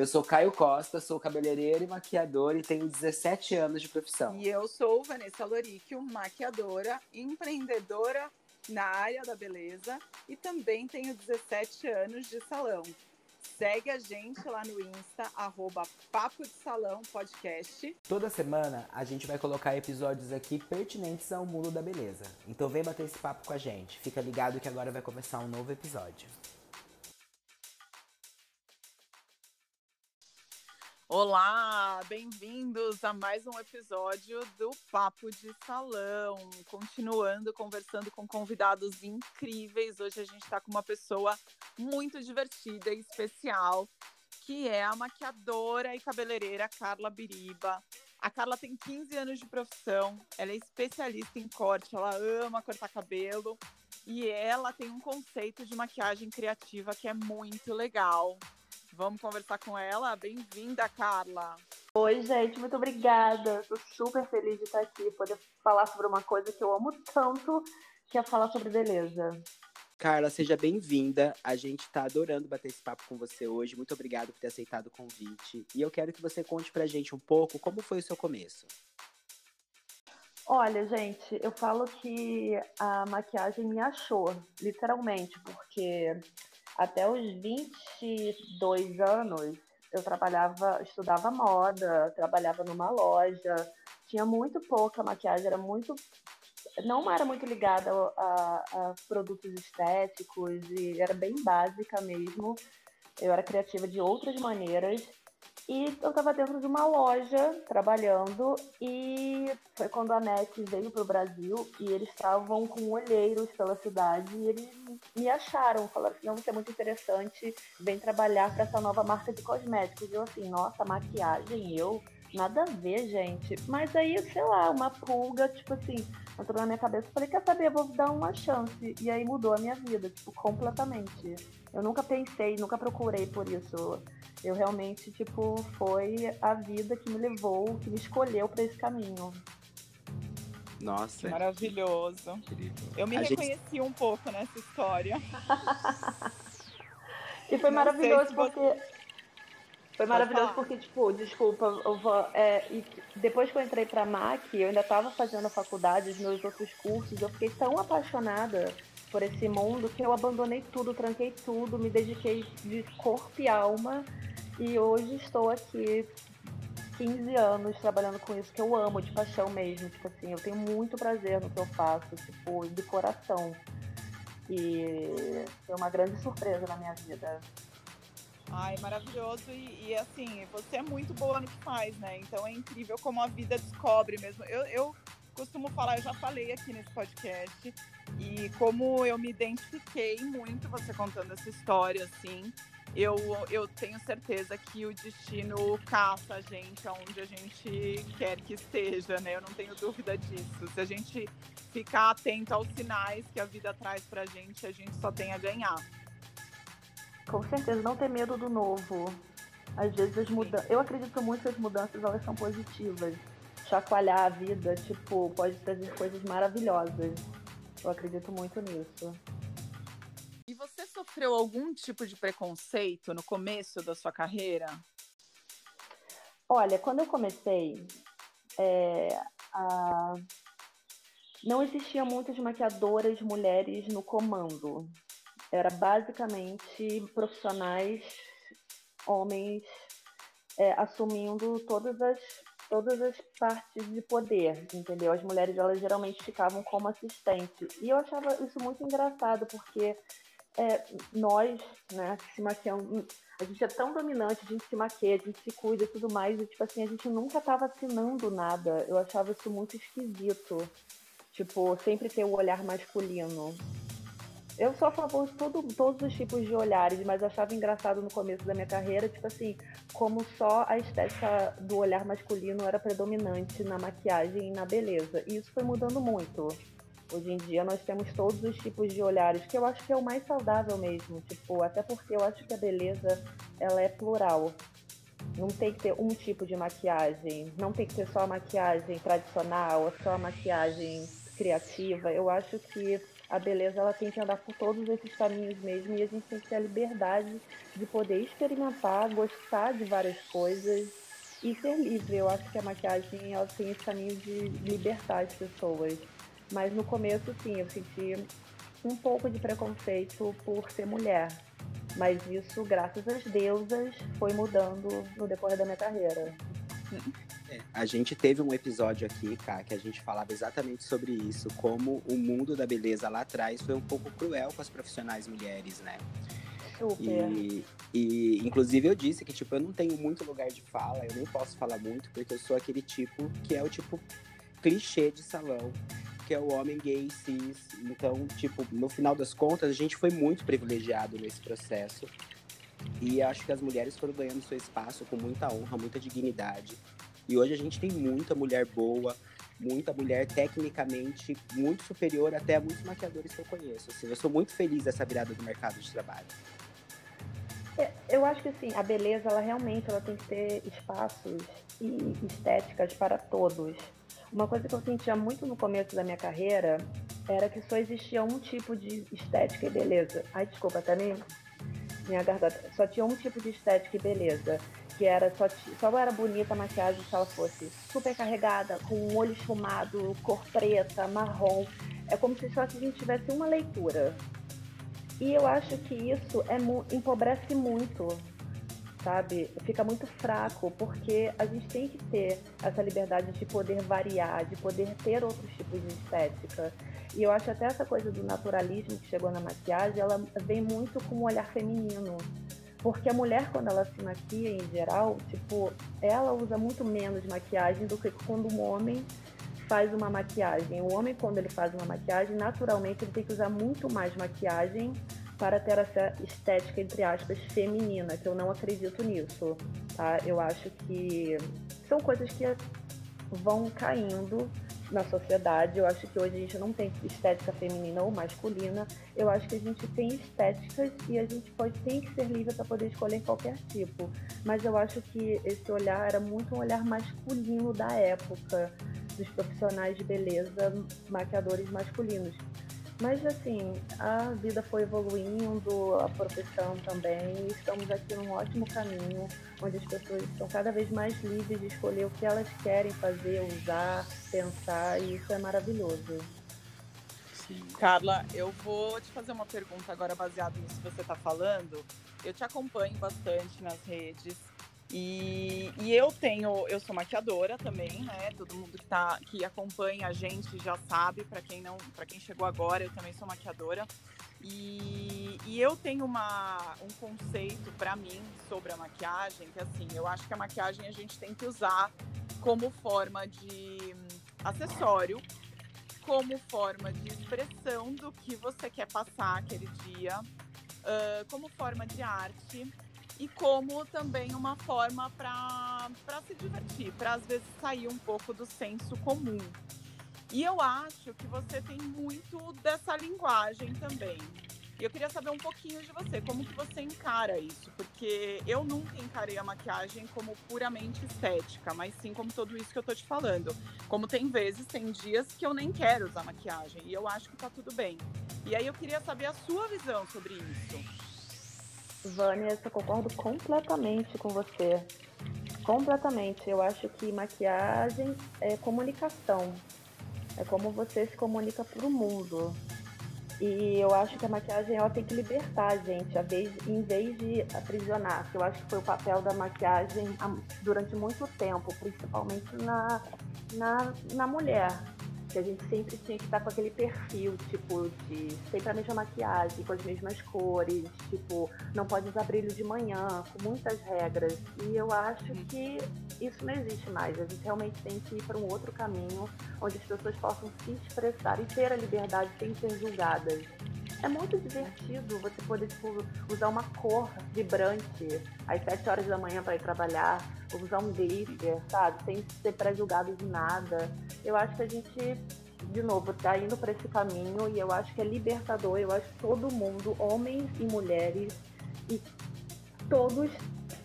Eu sou Caio Costa, sou cabeleireiro e maquiador e tenho 17 anos de profissão. E eu sou Vanessa Loricchio, maquiadora, empreendedora na área da beleza e também tenho 17 anos de salão. Segue a gente lá no Insta, arroba Papo de Salão Podcast. Toda semana a gente vai colocar episódios aqui pertinentes ao mundo da beleza. Então vem bater esse papo com a gente. Fica ligado que agora vai começar um novo episódio. Olá, bem-vindos a mais um episódio do Papo de Salão. Continuando conversando com convidados incríveis. Hoje a gente está com uma pessoa muito divertida e especial, que é a maquiadora e cabeleireira Carla Biriba. A Carla tem 15 anos de profissão, ela é especialista em corte, ela ama cortar cabelo e ela tem um conceito de maquiagem criativa que é muito legal. Vamos conversar com ela? Bem-vinda, Carla. Oi, gente, muito obrigada. Estou super feliz de estar aqui, poder falar sobre uma coisa que eu amo tanto, que é falar sobre beleza. Carla, seja bem-vinda. A gente está adorando bater esse papo com você hoje. Muito obrigado por ter aceitado o convite. E eu quero que você conte pra gente um pouco como foi o seu começo. Olha, gente, eu falo que a maquiagem me achou, literalmente, porque até os 22 anos, eu trabalhava, estudava moda, trabalhava numa loja, tinha muito pouca maquiagem, era muito. Não era muito ligada a, a produtos estéticos e era bem básica mesmo. Eu era criativa de outras maneiras. E eu estava dentro de uma loja trabalhando e foi quando a NET veio para o Brasil e eles estavam com olheiros pela cidade e eles me acharam, falaram assim, não, você é muito interessante, vem trabalhar para essa nova marca de cosméticos. E eu assim, nossa, maquiagem, eu? Nada a ver, gente. Mas aí, sei lá, uma pulga, tipo assim, entrou na minha cabeça. Falei, quer saber, eu vou dar uma chance. E aí mudou a minha vida, tipo, completamente. Eu nunca pensei, nunca procurei por isso. Eu realmente, tipo, foi a vida que me levou, que me escolheu para esse caminho. Nossa. Que maravilhoso. Incrível. Eu me A gente- reconheci um pouco nessa história. E foi Não maravilhoso se você- porque. Foi maravilhoso porque, tipo, desculpa, eu vou, é, e depois que eu entrei pra MAC, eu ainda tava fazendo a faculdade, os meus outros cursos, eu fiquei tão apaixonada por esse mundo que eu abandonei tudo, tranquei tudo, me dediquei de corpo e alma e hoje estou aqui 15 anos trabalhando com isso que eu amo, de paixão mesmo, tipo assim, eu tenho muito prazer no que eu faço, tipo, de coração. E foi uma grande surpresa na minha vida. Ai, maravilhoso. E, e, assim, você é muito boa no que faz, né? Então é incrível como a vida descobre mesmo. Eu, eu costumo falar, eu já falei aqui nesse podcast, e como eu me identifiquei muito você contando essa história, assim. Eu, eu tenho certeza que o destino caça a gente aonde a gente quer que esteja, né? Eu não tenho dúvida disso. Se a gente ficar atento aos sinais que a vida traz pra gente, a gente só tem a ganhar. Com certeza, não ter medo do novo. Às vezes as mudanças. Eu acredito muito que as mudanças elas são positivas. Chacoalhar a vida, tipo, pode trazer coisas maravilhosas. Eu acredito muito nisso. E você sofreu algum tipo de preconceito no começo da sua carreira? Olha, quando eu comecei, é, a- não existia muitas maquiadoras mulheres no comando. Era basicamente profissionais, homens, é, assumindo todas as, todas as partes de poder, entendeu? As mulheres, elas geralmente ficavam como assistentes. E eu achava isso muito engraçado, porque é, nós, né, se maquiamos, a gente é tão dominante, a gente se maquia, a gente se cuida e tudo mais, e tipo assim, a gente nunca tava assinando nada. Eu achava isso muito esquisito. Tipo, sempre ter o olhar masculino. Eu sou a favor de todo, todos os tipos de olhares, mas achava engraçado no começo da minha carreira, tipo assim, como só a estética do olhar masculino era predominante na maquiagem e na beleza. E isso foi mudando muito. Hoje em dia nós temos todos os tipos de olhares, que eu acho que é o mais saudável mesmo, tipo, até porque eu acho que a beleza ela é plural. Não tem que ter um tipo de maquiagem, não tem que ser só a maquiagem tradicional, só a maquiagem criativa. Eu acho que a beleza ela tem que andar por todos esses caminhos mesmo e a gente tem que ter a liberdade de poder experimentar, gostar de várias coisas e ser livre. Eu acho que a maquiagem ela tem esse caminho de libertar as pessoas. Mas no começo, sim, eu senti um pouco de preconceito por ser mulher. Mas isso, graças às deusas, foi mudando no decorrer da minha carreira. A gente teve um episódio aqui, cara, que a gente falava exatamente sobre isso, como o mundo da beleza lá atrás foi um pouco cruel com as profissionais mulheres, né? E, e, inclusive, eu disse que, tipo, eu não tenho muito lugar de fala, eu nem posso falar muito, porque eu sou aquele tipo que é o tipo clichê de salão, que é o homem gay cis. Então, tipo, no final das contas, a gente foi muito privilegiado nesse processo. E acho que as mulheres foram ganhando seu espaço com muita honra, muita dignidade. E hoje a gente tem muita mulher boa, muita mulher tecnicamente muito superior até a muitos maquiadores que eu conheço. Assim, eu sou muito feliz dessa virada do mercado de trabalho. É, eu acho que assim, a beleza, ela realmente ela tem que ter espaços e estéticas para todos. Uma coisa que eu sentia muito no começo da minha carreira era que só existia um tipo de estética e beleza. Ai, desculpa, até nem minha garganta. Só tinha um tipo de estética e beleza. Que era só, só era bonita a maquiagem se ela fosse super carregada, com um olho esfumado, cor preta, marrom. É como se só a gente tivesse uma leitura. E eu acho que isso é, empobrece muito, sabe? Fica muito fraco, porque a gente tem que ter essa liberdade de poder variar, de poder ter outros tipos de estética. E eu acho até essa coisa do naturalismo que chegou na maquiagem, ela vem muito com um olhar feminino. Porque a mulher, quando ela se maquia em geral, tipo, ela usa muito menos maquiagem do que quando um homem faz uma maquiagem. O homem, quando ele faz uma maquiagem, naturalmente ele tem que usar muito mais maquiagem para ter essa estética, entre aspas, feminina, que eu não acredito nisso, tá? Eu acho que são coisas que vão caindo na sociedade. Eu acho que hoje a gente não tem estética feminina ou masculina. Eu acho que a gente tem estéticas e a gente pode tem que ser livre para poder escolher qualquer tipo. Mas eu acho que esse olhar era muito um olhar masculino da época dos profissionais de beleza, maquiadores masculinos. Mas assim, a vida foi evoluindo, a profissão também, e estamos aqui num ótimo caminho, onde as pessoas estão cada vez mais livres de escolher o que elas querem fazer, usar, pensar, e isso é maravilhoso. Sim. Carla, eu vou te fazer uma pergunta agora baseada nisso que você está falando. Eu te acompanho bastante nas redes e, e, eu tenho, eu sou maquiadora também, né? Todo mundo que, tá, que acompanha a gente já sabe. Para quem não, para quem chegou agora, eu também sou maquiadora. E, e eu tenho uma, um conceito para mim sobre a maquiagem que assim, eu acho que a maquiagem a gente tem que usar como forma de acessório, como forma de expressão do que você quer passar aquele dia, uh, como forma de arte e como também uma forma para se divertir, para às vezes sair um pouco do senso comum. E eu acho que você tem muito dessa linguagem também. E eu queria saber um pouquinho de você, como que você encara isso? Porque eu nunca encarei a maquiagem como puramente estética, mas sim como tudo isso que eu tô te falando. Como tem vezes, tem dias que eu nem quero usar maquiagem e eu acho que tá tudo bem. E aí eu queria saber a sua visão sobre isso. Vânia, eu concordo completamente com você. Completamente. Eu acho que maquiagem é comunicação. É como você se comunica para o mundo. E eu acho que a maquiagem ela tem que libertar a gente, a vez, em vez de aprisionar. Que eu acho que foi o papel da maquiagem durante muito tempo, principalmente na, na, na mulher que a gente sempre tinha que estar com aquele perfil, tipo, de sempre a mesma maquiagem, com as mesmas cores, tipo, não pode usar brilho de manhã, com muitas regras. E eu acho uhum. que isso não existe mais. A gente realmente tem que ir para um outro caminho, onde as pessoas possam se expressar e ter a liberdade sem ser julgadas. É muito divertido você poder tipo, usar uma cor vibrante às 7 horas da manhã para ir trabalhar, ou usar um glitter, sabe? Sem ser pré-julgado de nada. Eu acho que a gente, de novo, está indo para esse caminho e eu acho que é libertador. Eu acho que todo mundo, homens e mulheres, e todos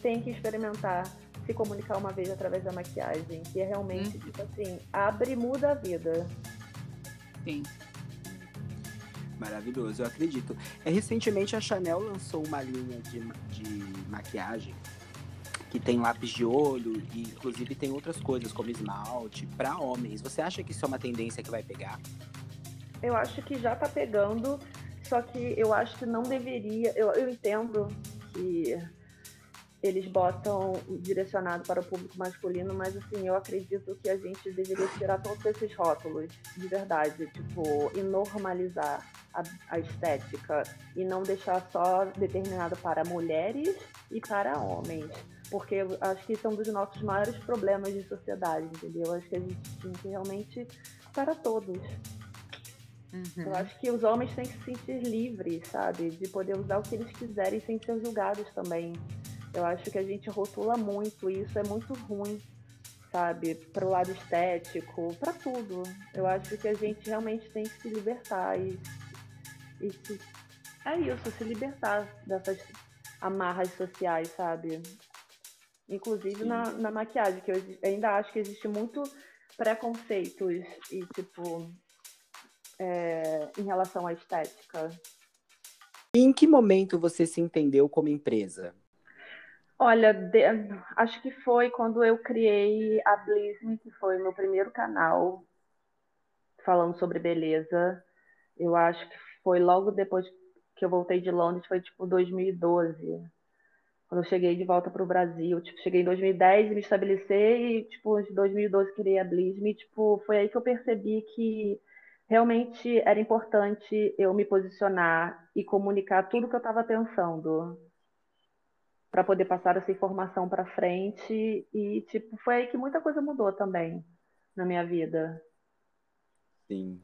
têm que experimentar se comunicar uma vez através da maquiagem, que é realmente, hum. tipo assim, abre e muda a vida. Sim. Maravilhoso, eu acredito. É, recentemente a Chanel lançou uma linha de, de maquiagem que tem lápis de olho e inclusive tem outras coisas como esmalte para homens. Você acha que isso é uma tendência que vai pegar? Eu acho que já tá pegando, só que eu acho que não deveria. Eu, eu entendo que eles botam direcionado para o público masculino, mas assim, eu acredito que a gente deveria tirar todos esses rótulos, de verdade, tipo, e normalizar a, a estética e não deixar só determinado para mulheres e para homens. Porque eu acho que são um dos nossos maiores problemas de sociedade, entendeu? Acho que a gente tem que realmente para todos. Uhum. Eu acho que os homens têm que se sentir livres, sabe? De poder usar o que eles quiserem sem ser julgados também. Eu acho que a gente rotula muito e isso é muito ruim, sabe? Para o lado estético, para tudo. Eu acho que a gente realmente tem que se libertar e, e se, é isso, se libertar dessas amarras sociais, sabe? Inclusive na, na maquiagem, que eu ainda acho que existe muito preconceitos e, tipo, é, em relação à estética. Em que momento você se entendeu como empresa? Olha, de, acho que foi quando eu criei a Blisme, que foi meu primeiro canal falando sobre beleza. Eu acho que foi logo depois que eu voltei de Londres, foi tipo 2012. Quando eu cheguei de volta para o Brasil, tipo, cheguei em 2010 e me estabeleci e tipo, em 2012 criei a Blisme, tipo, foi aí que eu percebi que realmente era importante eu me posicionar e comunicar tudo que eu estava pensando para poder passar essa informação para frente e tipo foi aí que muita coisa mudou também na minha vida. Sim.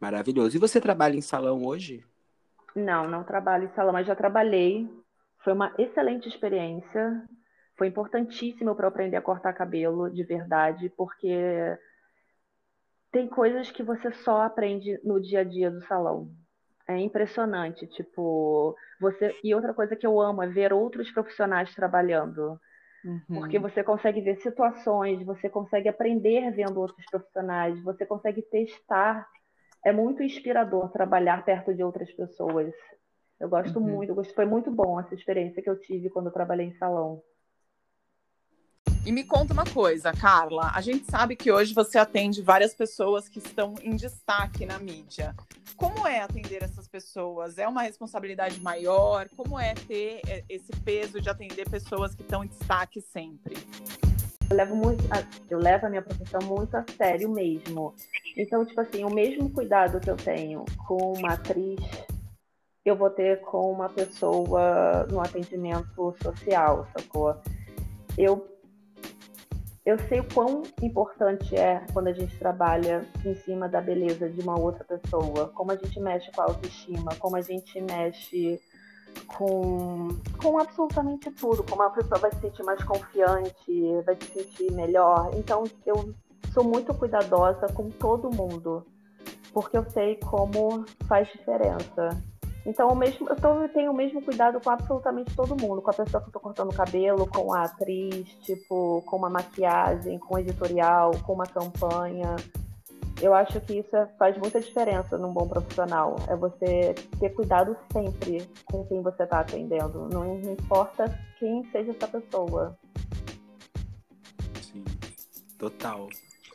Maravilhoso. E você trabalha em salão hoje? Não, não trabalho em salão, mas já trabalhei. Foi uma excelente experiência. Foi importantíssimo para eu aprender a cortar cabelo de verdade, porque tem coisas que você só aprende no dia a dia do salão. É impressionante, tipo, você e outra coisa que eu amo é ver outros profissionais trabalhando. Uhum. Porque você consegue ver situações, você consegue aprender vendo outros profissionais, você consegue testar. É muito inspirador trabalhar perto de outras pessoas. Eu gosto uhum. muito, foi muito bom essa experiência que eu tive quando eu trabalhei em salão. E me conta uma coisa, Carla. A gente sabe que hoje você atende várias pessoas que estão em destaque na mídia. Como é atender essas pessoas? É uma responsabilidade maior? Como é ter é, esse peso de atender pessoas que estão em destaque sempre? Eu levo muito, a, eu levo a minha profissão muito a sério mesmo. Então, tipo assim, o mesmo cuidado que eu tenho com uma atriz, eu vou ter com uma pessoa no atendimento social, sacou? Eu eu sei o quão importante é quando a gente trabalha em cima da beleza de uma outra pessoa, como a gente mexe com a autoestima, como a gente mexe com, com absolutamente tudo, como a pessoa vai se sentir mais confiante, vai se sentir melhor. Então eu sou muito cuidadosa com todo mundo, porque eu sei como faz diferença. Então, o mesmo, eu, tô, eu tenho o mesmo cuidado com absolutamente todo mundo, com a pessoa que eu tô cortando o cabelo, com a atriz, tipo, com uma maquiagem, com um editorial, com uma campanha. Eu acho que isso é, faz muita diferença num bom profissional. É você ter cuidado sempre com quem você está atendendo. Não, não importa quem seja essa pessoa. Sim, total.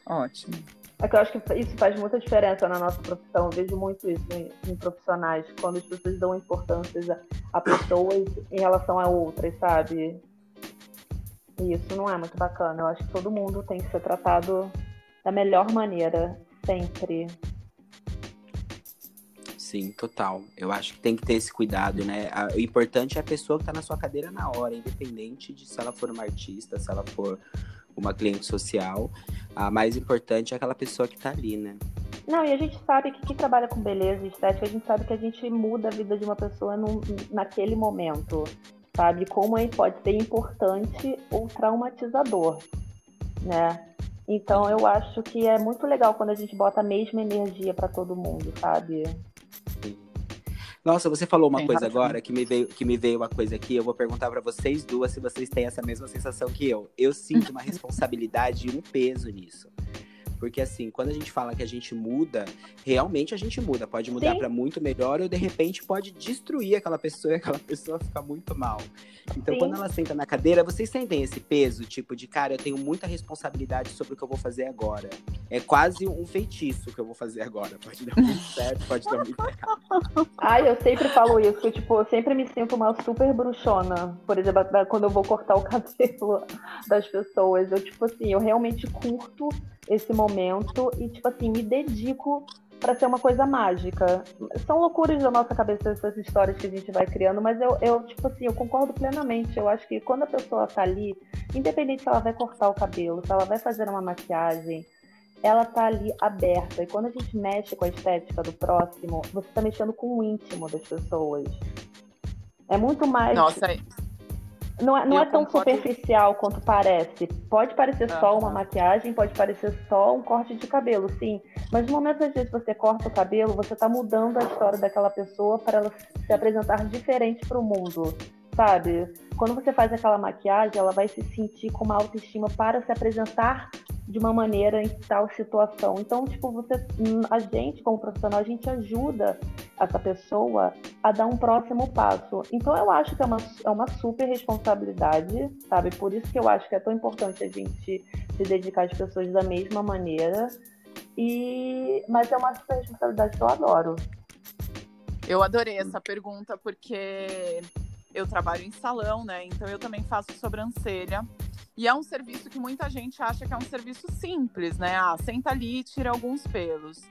Ótimo. É que eu acho que isso faz muita diferença na nossa profissão. Eu vejo muito isso em, em profissionais, quando as pessoas dão importância a, a pessoas em relação a outras, sabe? E isso não é muito bacana. Eu acho que todo mundo tem que ser tratado da melhor maneira, sempre. Sim, total. Eu acho que tem que ter esse cuidado, né? O importante é a pessoa que está na sua cadeira na hora, independente de se ela for uma artista, se ela for uma cliente social, a mais importante é aquela pessoa que está ali, né? Não, e a gente sabe que quem trabalha com beleza e estética, a gente sabe que a gente muda a vida de uma pessoa num, naquele momento, sabe? Como aí pode ser importante ou traumatizador, né? Então eu acho que é muito legal quando a gente bota a mesma energia para todo mundo, sabe? Nossa, você falou uma Tem coisa razão. agora que me veio que me veio uma coisa aqui. Eu vou perguntar para vocês duas se vocês têm essa mesma sensação que eu. Eu sinto uma responsabilidade e um peso nisso. Porque assim, quando a gente fala que a gente muda, realmente a gente muda. Pode mudar para muito melhor ou de repente pode destruir aquela pessoa e aquela pessoa ficar muito mal. Então, Sim. quando ela senta na cadeira, vocês sentem esse peso, tipo, de cara, eu tenho muita responsabilidade sobre o que eu vou fazer agora. É quase um feitiço que eu vou fazer agora. Pode dar muito certo, pode dar muito errado. Ai, eu sempre falo isso, que, tipo, eu sempre me sinto uma super bruxona. Por exemplo, quando eu vou cortar o cabelo das pessoas. Eu, tipo assim, eu realmente curto esse momento e, tipo assim, me dedico para ser uma coisa mágica. São loucuras da nossa cabeça essas histórias que a gente vai criando, mas eu, eu, tipo assim, eu concordo plenamente. Eu acho que quando a pessoa tá ali, independente se ela vai cortar o cabelo, se ela vai fazer uma maquiagem, ela tá ali aberta. E quando a gente mexe com a estética do próximo, você tá mexendo com o íntimo das pessoas. É muito mais. Nossa, não é, não é tão concordo. superficial quanto parece. Pode parecer só uma maquiagem, pode parecer só um corte de cabelo, sim. Mas no momento, às vezes, você corta o cabelo, você está mudando a história daquela pessoa para ela se apresentar diferente para o mundo, sabe? Quando você faz aquela maquiagem, ela vai se sentir com uma autoestima para se apresentar de uma maneira em tal situação. Então, tipo, você, a gente, como profissional, a gente ajuda essa pessoa a dar um próximo passo. Então, eu acho que é uma, é uma super responsabilidade, sabe? Por isso que eu acho que é tão importante a gente se dedicar às pessoas da mesma maneira. E, mas é uma super responsabilidade que eu adoro. Eu adorei essa pergunta porque eu trabalho em salão, né? Então eu também faço sobrancelha. E é um serviço que muita gente acha que é um serviço simples, né? Ah, senta ali e tira alguns pelos.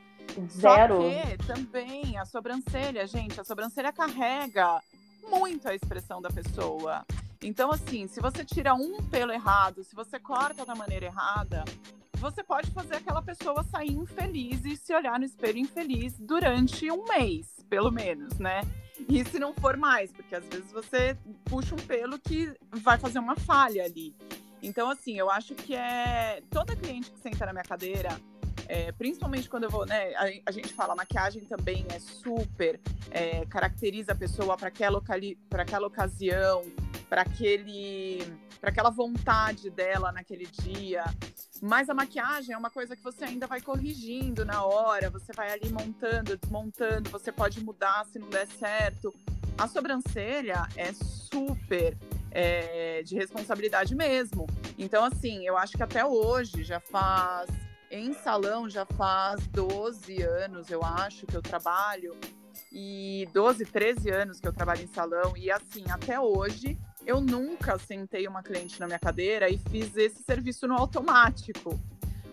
Zero. Só que também a sobrancelha, gente, a sobrancelha carrega muito a expressão da pessoa. Então, assim, se você tira um pelo errado, se você corta da maneira errada, você pode fazer aquela pessoa sair infeliz e se olhar no espelho infeliz durante um mês, pelo menos, né? E se não for mais, porque às vezes você puxa um pelo que vai fazer uma falha ali. Então, assim, eu acho que é. Toda cliente que senta na minha cadeira, é, principalmente quando eu vou, né? A, a, gente fala, maquiagem também é super, é, caracteriza a pessoa para aquela, aquela ocasião, para aquele para aquela vontade dela naquele dia. Mas a maquiagem é uma coisa que você ainda vai corrigindo na hora, você vai ali montando, desmontando, você pode mudar se não der certo. A sobrancelha é super é, de responsabilidade mesmo. Então, assim, eu acho que até hoje já faz. Em salão já faz 12 anos, eu acho, que eu trabalho. E 12, 13 anos que eu trabalho em salão. E assim, até hoje, eu nunca sentei uma cliente na minha cadeira e fiz esse serviço no automático.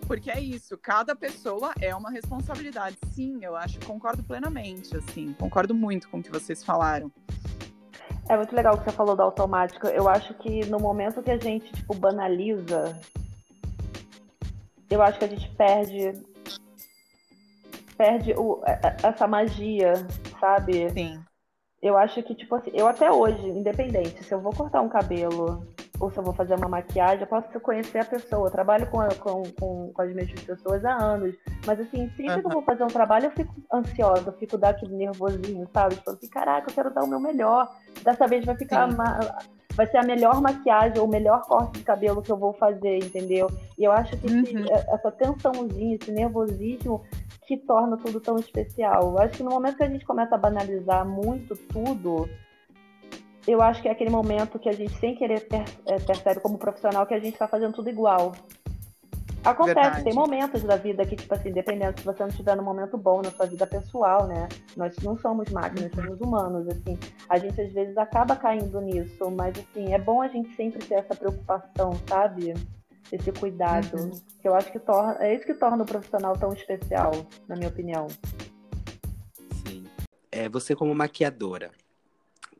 Porque é isso, cada pessoa é uma responsabilidade. Sim, eu acho, concordo plenamente, assim, concordo muito com o que vocês falaram. É muito legal o que você falou do automático. Eu acho que no momento que a gente, tipo, banaliza, eu acho que a gente perde perde o, essa magia, sabe? Sim. Eu acho que, tipo assim, eu até hoje, independente, se eu vou cortar um cabelo ou se eu vou fazer uma maquiagem, eu posso conhecer a pessoa. Eu trabalho com, com, com, com as mesmas pessoas há anos. Mas assim, sempre uhum. que eu vou fazer um trabalho, eu fico ansiosa, eu fico daquele nervosinho, sabe? Tipo assim, caraca, eu quero dar o meu melhor. Dessa vez vai ficar. Vai ser a melhor maquiagem ou o melhor corte de cabelo que eu vou fazer, entendeu? E eu acho que uhum. esse, essa tensãozinha, esse nervosismo que torna tudo tão especial. Eu acho que no momento que a gente começa a banalizar muito tudo, eu acho que é aquele momento que a gente, sem querer, é, percebe como profissional que a gente está fazendo tudo igual. Acontece, Verdade. tem momentos da vida que, tipo assim, dependendo se você não estiver num momento bom na sua vida pessoal, né? Nós não somos máquinas, uhum. somos humanos, assim. A gente às vezes acaba caindo nisso, mas assim, é bom a gente sempre ter essa preocupação, sabe? Esse cuidado. Uhum. Que eu acho que torna. É isso que torna o profissional tão especial, na minha opinião. Sim. É, você como maquiadora,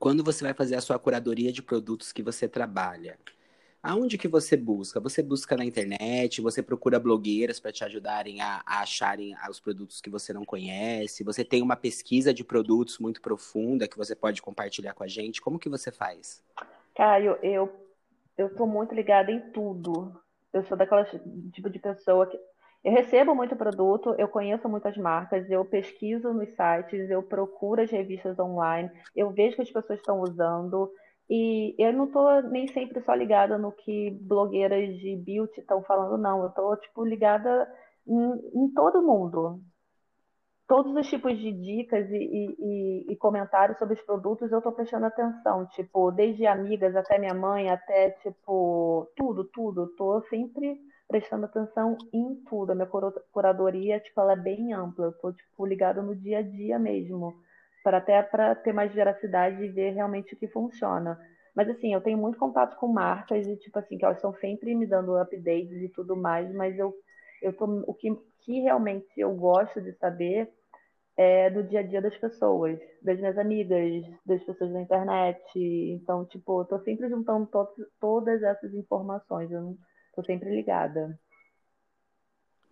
quando você vai fazer a sua curadoria de produtos que você trabalha, aonde que você busca? Você busca na internet, você procura blogueiras para te ajudarem a, a, acharem os produtos que você não conhece, você tem uma pesquisa de produtos muito profunda que você pode compartilhar com a gente. Como que você faz? Caio, eu eu tô muito ligada em tudo. Eu sou daquela tipo de pessoa que eu recebo muito produto, eu conheço muitas marcas, eu pesquiso nos sites, eu procuro as revistas online, eu vejo que as pessoas estão usando, e eu não estou nem sempre só ligada no que blogueiras de beauty estão falando, não. Eu estou tipo, ligada em, em todo mundo. Todos os tipos de dicas e, e, e comentários sobre os produtos eu estou prestando atenção, tipo, desde amigas até minha mãe, até, tipo, tudo, tudo. Estou sempre prestando atenção em tudo. A minha curadoria, tipo, ela é bem ampla. Eu tô, tipo, ligada no dia a dia mesmo, para até para ter mais veracidade e ver realmente o que funciona. Mas assim, eu tenho muito contato com marcas e tipo assim, que elas estão sempre me dando updates e tudo mais, mas eu eu tô o que, que realmente eu gosto de saber é do dia a dia das pessoas, das minhas amigas, das pessoas da internet. Então, tipo, eu tô sempre juntando to todas essas informações. Eu não, Tô sempre ligada.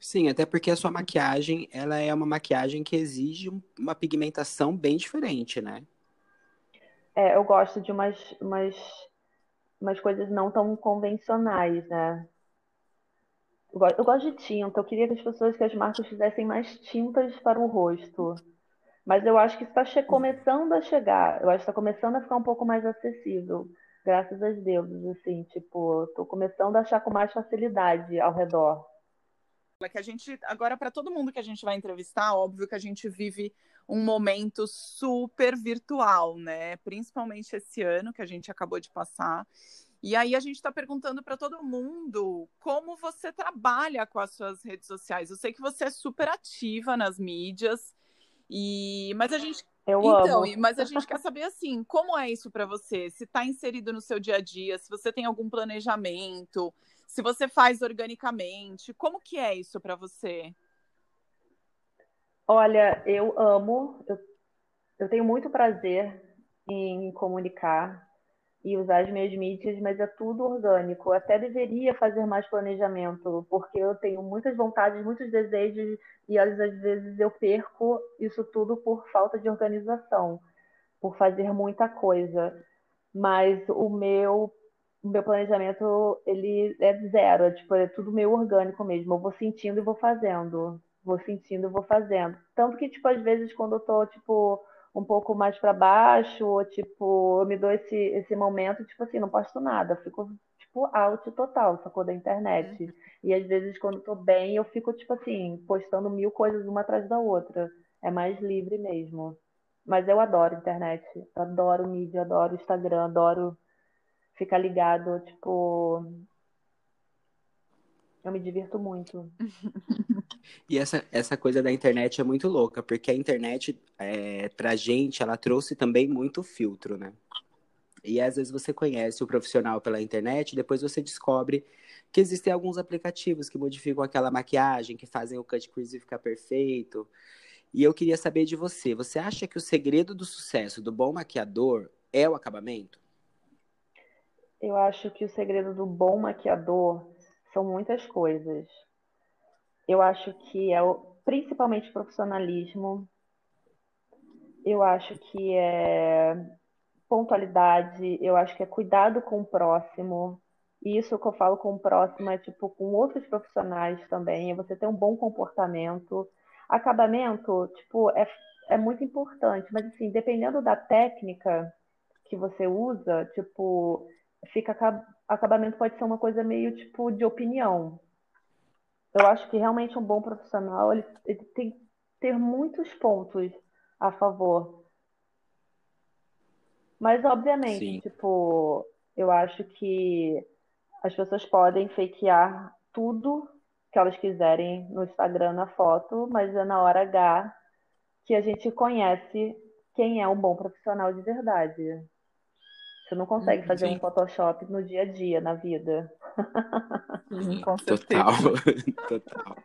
Sim, até porque a sua maquiagem, ela é uma maquiagem que exige uma pigmentação bem diferente, né? É, eu gosto de umas, umas, umas coisas não tão convencionais, né? Eu gosto, eu gosto de tinta, eu queria que as pessoas, que as marcas fizessem mais tintas para o rosto. Mas eu acho que está começando a chegar, eu acho que está começando a ficar um pouco mais acessível graças a Deus, assim, tipo, tô começando a achar com mais facilidade ao redor. É que a gente, agora para todo mundo que a gente vai entrevistar, óbvio que a gente vive um momento super virtual, né? Principalmente esse ano que a gente acabou de passar. E aí a gente está perguntando para todo mundo como você trabalha com as suas redes sociais. Eu sei que você é super ativa nas mídias, e mas a gente eu então, amo. mas a gente quer saber assim, como é isso para você? Se está inserido no seu dia a dia, se você tem algum planejamento, se você faz organicamente, como que é isso para você? Olha, eu amo, eu, eu tenho muito prazer em comunicar e usar as minhas mídias, mas é tudo orgânico. Eu até deveria fazer mais planejamento, porque eu tenho muitas vontades, muitos desejos, e às vezes eu perco isso tudo por falta de organização, por fazer muita coisa. Mas o meu o meu planejamento ele é zero, é, tipo, é tudo meio orgânico mesmo. Eu vou sentindo e vou fazendo. Vou sentindo e vou fazendo. Tanto que, tipo, às vezes quando eu tô, tipo, um pouco mais para baixo, ou tipo, eu me dou esse, esse momento, tipo assim, não posto nada, fico tipo out total, sacou da internet. Uhum. E às vezes quando eu tô bem, eu fico tipo assim, postando mil coisas uma atrás da outra. É mais livre mesmo. Mas eu adoro internet, adoro mídia, adoro Instagram, adoro ficar ligado, tipo, eu me divirto muito. E essa, essa coisa da internet é muito louca, porque a internet, é, pra gente, ela trouxe também muito filtro, né? E às vezes você conhece o profissional pela internet, depois você descobre que existem alguns aplicativos que modificam aquela maquiagem, que fazem o cut crease ficar perfeito. E eu queria saber de você, você acha que o segredo do sucesso do bom maquiador é o acabamento? Eu acho que o segredo do bom maquiador são muitas coisas. Eu acho que é o, principalmente profissionalismo. Eu acho que é pontualidade, eu acho que é cuidado com o próximo. E isso que eu falo com o próximo é tipo com outros profissionais também, é você ter um bom comportamento. Acabamento, tipo, é, é muito importante, mas assim, dependendo da técnica que você usa, tipo, fica acabamento pode ser uma coisa meio tipo de opinião. Eu acho que realmente um bom profissional ele, ele tem que ter muitos pontos a favor. Mas obviamente, Sim. tipo, eu acho que as pessoas podem fakear tudo que elas quiserem no Instagram na foto, mas é na hora H que a gente conhece quem é um bom profissional de verdade. Você não consegue fazer Sim. um Photoshop no dia a dia, na vida. Sim, com Total. Total.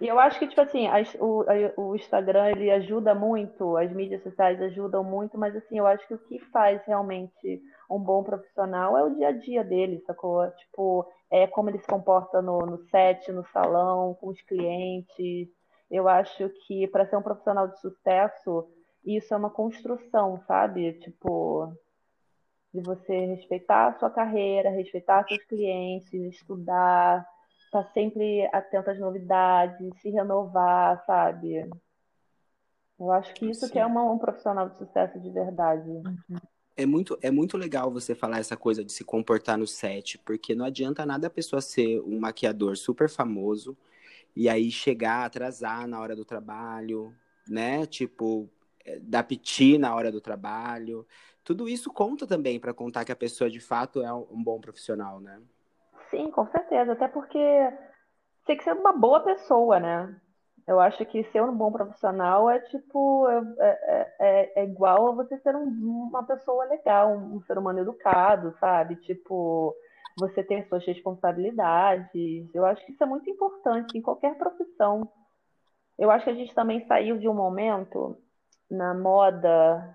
E eu acho que, tipo assim, o, o Instagram, ele ajuda muito, as mídias sociais ajudam muito, mas, assim, eu acho que o que faz realmente um bom profissional é o dia a dia dele, sacou? Tipo, é como ele se comporta no, no set, no salão, com os clientes. Eu acho que, para ser um profissional de sucesso, isso é uma construção, sabe? Tipo, de você respeitar a sua carreira, respeitar seus clientes, estudar, estar tá sempre atento às novidades, se renovar, sabe? Eu acho que isso Sim. que é uma, um profissional de sucesso de verdade. É muito, é muito legal você falar essa coisa de se comportar no set, porque não adianta nada a pessoa ser um maquiador super famoso e aí chegar, atrasar na hora do trabalho, né? Tipo, é, dar piti na hora do trabalho. Tudo isso conta também para contar que a pessoa de fato é um bom profissional, né? Sim, com certeza. Até porque tem que ser uma boa pessoa, né? Eu acho que ser um bom profissional é tipo é, é, é, é igual a você ser um, uma pessoa legal, um, ser humano educado, sabe? Tipo, você ter suas responsabilidades. Eu acho que isso é muito importante em qualquer profissão. Eu acho que a gente também saiu de um momento na moda,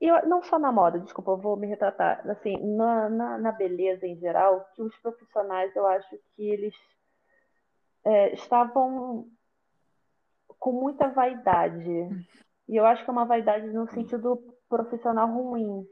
e não só na moda, desculpa, eu vou me retratar, assim, na, na, na beleza em geral, que os profissionais, eu acho que eles é, estavam com muita vaidade. E eu acho que é uma vaidade no sentido profissional ruim.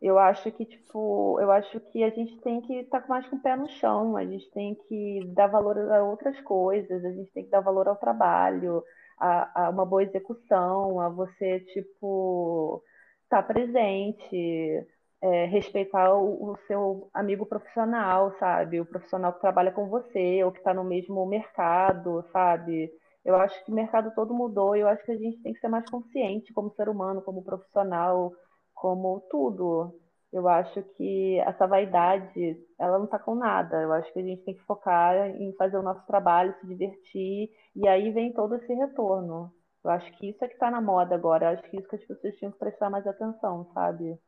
Eu acho que, tipo, eu acho que a gente tem que estar tá mais com o pé no chão, a gente tem que dar valor a outras coisas, a gente tem que dar valor ao trabalho, a, a uma boa execução, a você, tipo, estar tá presente, é, respeitar o, o, seu amigo profissional, sabe? O profissional que trabalha com você, ou que está no mesmo mercado, sabe? Eu acho que o mercado todo mudou e eu acho que a gente tem que ser mais consciente como ser humano, como profissional, como tudo. Eu acho que essa vaidade, ela não está com nada. Eu acho que a gente tem que focar em fazer o nosso trabalho, se divertir, e aí vem todo esse retorno. Eu acho que isso é que está na moda agora. Eu acho que isso que as pessoas tinham que prestar mais atenção, sabe?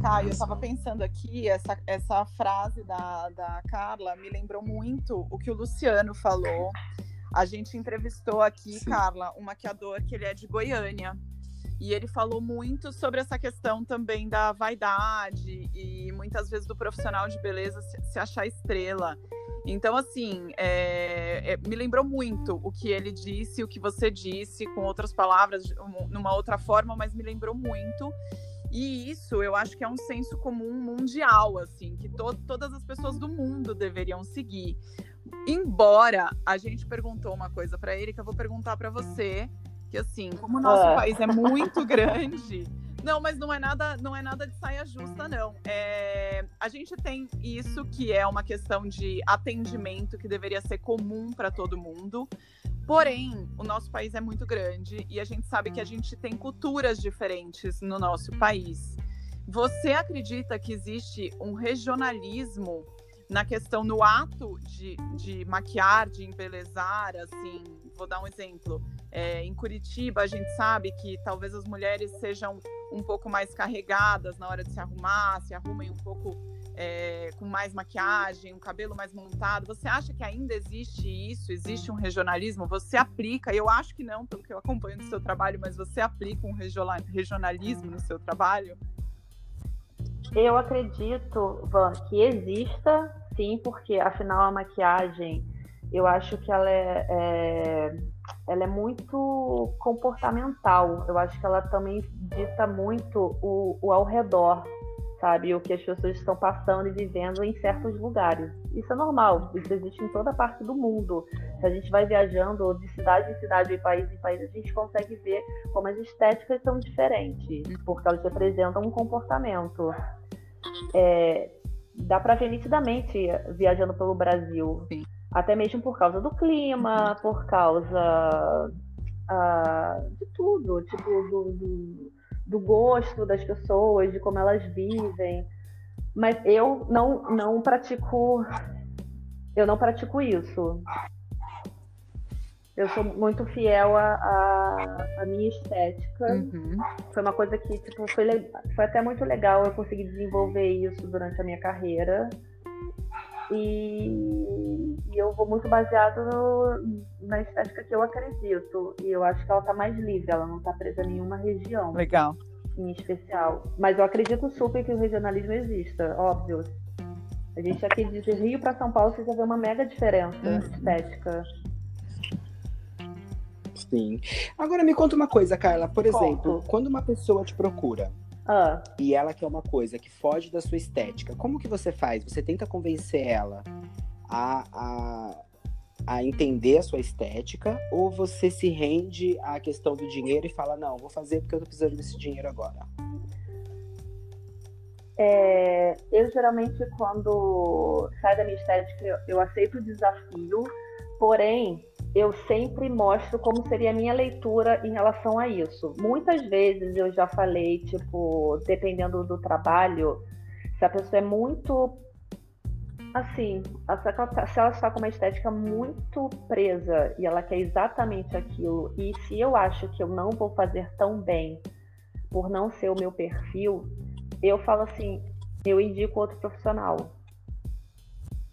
Caio, eu estava pensando aqui, essa, essa frase da, da Carla me lembrou muito o que o Luciano falou a gente entrevistou aqui, Sim. Carla, um maquiador que ele é de Goiânia. E ele falou muito sobre essa questão também da vaidade e muitas vezes do profissional de beleza se, achar estrela. Então, assim, é, é, me lembrou muito o que ele disse, o que você disse, com outras palavras, numa outra forma, mas me lembrou muito. E isso eu acho que é um senso comum mundial, assim, que to todas as pessoas do mundo deveriam seguir. Embora a gente perguntou uma coisa para ele que eu vou perguntar para você, que assim, como o nosso ah. país é muito grande, não, mas não é nada, não é nada de saia justa, não. É, a gente tem isso que é uma questão de atendimento que deveria ser comum para todo mundo. Porém, o nosso país é muito grande e a gente sabe que a gente tem culturas diferentes no nosso país. Você acredita que existe um regionalismo na questão, no ato de, de maquiar, de embelezar, assim, vou dar um exemplo. É, em Curitiba, a gente sabe que talvez as mulheres sejam um pouco mais carregadas na hora de se arrumar, se arrumem um pouco é, com mais maquiagem, um cabelo mais montado. Você acha que ainda existe isso? Existe um regionalismo? Você aplica? Eu acho que não, pelo que eu acompanho no seu trabalho, mas você aplica um regionalismo no seu trabalho? Eu acredito, Van, que exista, sim, porque afinal a maquiagem, eu acho que ela é, é, ela é muito comportamental. Eu acho que ela também dita muito o, o ao redor sabe? O que as pessoas estão passando e vivendo em certos lugares. Isso é normal, isso existe em toda parte do mundo. Se a gente vai viajando de cidade em cidade, de país em país, a gente consegue ver como as estéticas são diferentes, porque elas representam um comportamento. É, dá para ver nitidamente viajando pelo Brasil. Sim. Até mesmo por causa do clima, por causa uh, de tudo, tipo, do, do do gosto das pessoas, de como elas vivem. Mas eu não, não pratico eu não pratico isso. Eu sou muito fiel à, minha estética. Uhum. Foi uma coisa que tipo, foi, foi até muito legal eu conseguir desenvolver isso durante a minha carreira. E, e eu vou muito baseado no, na estética que eu acredito. E eu acho que ela tá mais livre, ela não tá presa em nenhuma região. Legal. Em especial. Mas eu acredito super que o regionalismo exista, óbvio. A gente aqui de Rio para São Paulo, você já vê uma mega diferença uhum. estética. Sim. Agora me conta uma coisa, Carla. Por exemplo, Conto. quando uma pessoa te procura, ah. E ela quer uma coisa que foge da sua estética. Como que você faz? Você tenta convencer ela a, a, a entender a sua estética ou você se rende à questão do dinheiro e fala, não, vou fazer porque eu tô precisando desse dinheiro agora? É, eu geralmente, quando sai da minha estética, eu, eu aceito o desafio, Porém, eu sempre mostro como seria a minha leitura em relação a isso. Muitas vezes eu já falei, tipo, dependendo do trabalho, se a pessoa é muito. Assim, se ela está com uma estética muito presa e ela quer exatamente aquilo, e se eu acho que eu não vou fazer tão bem por não ser o meu perfil, eu falo assim, eu indico outro profissional.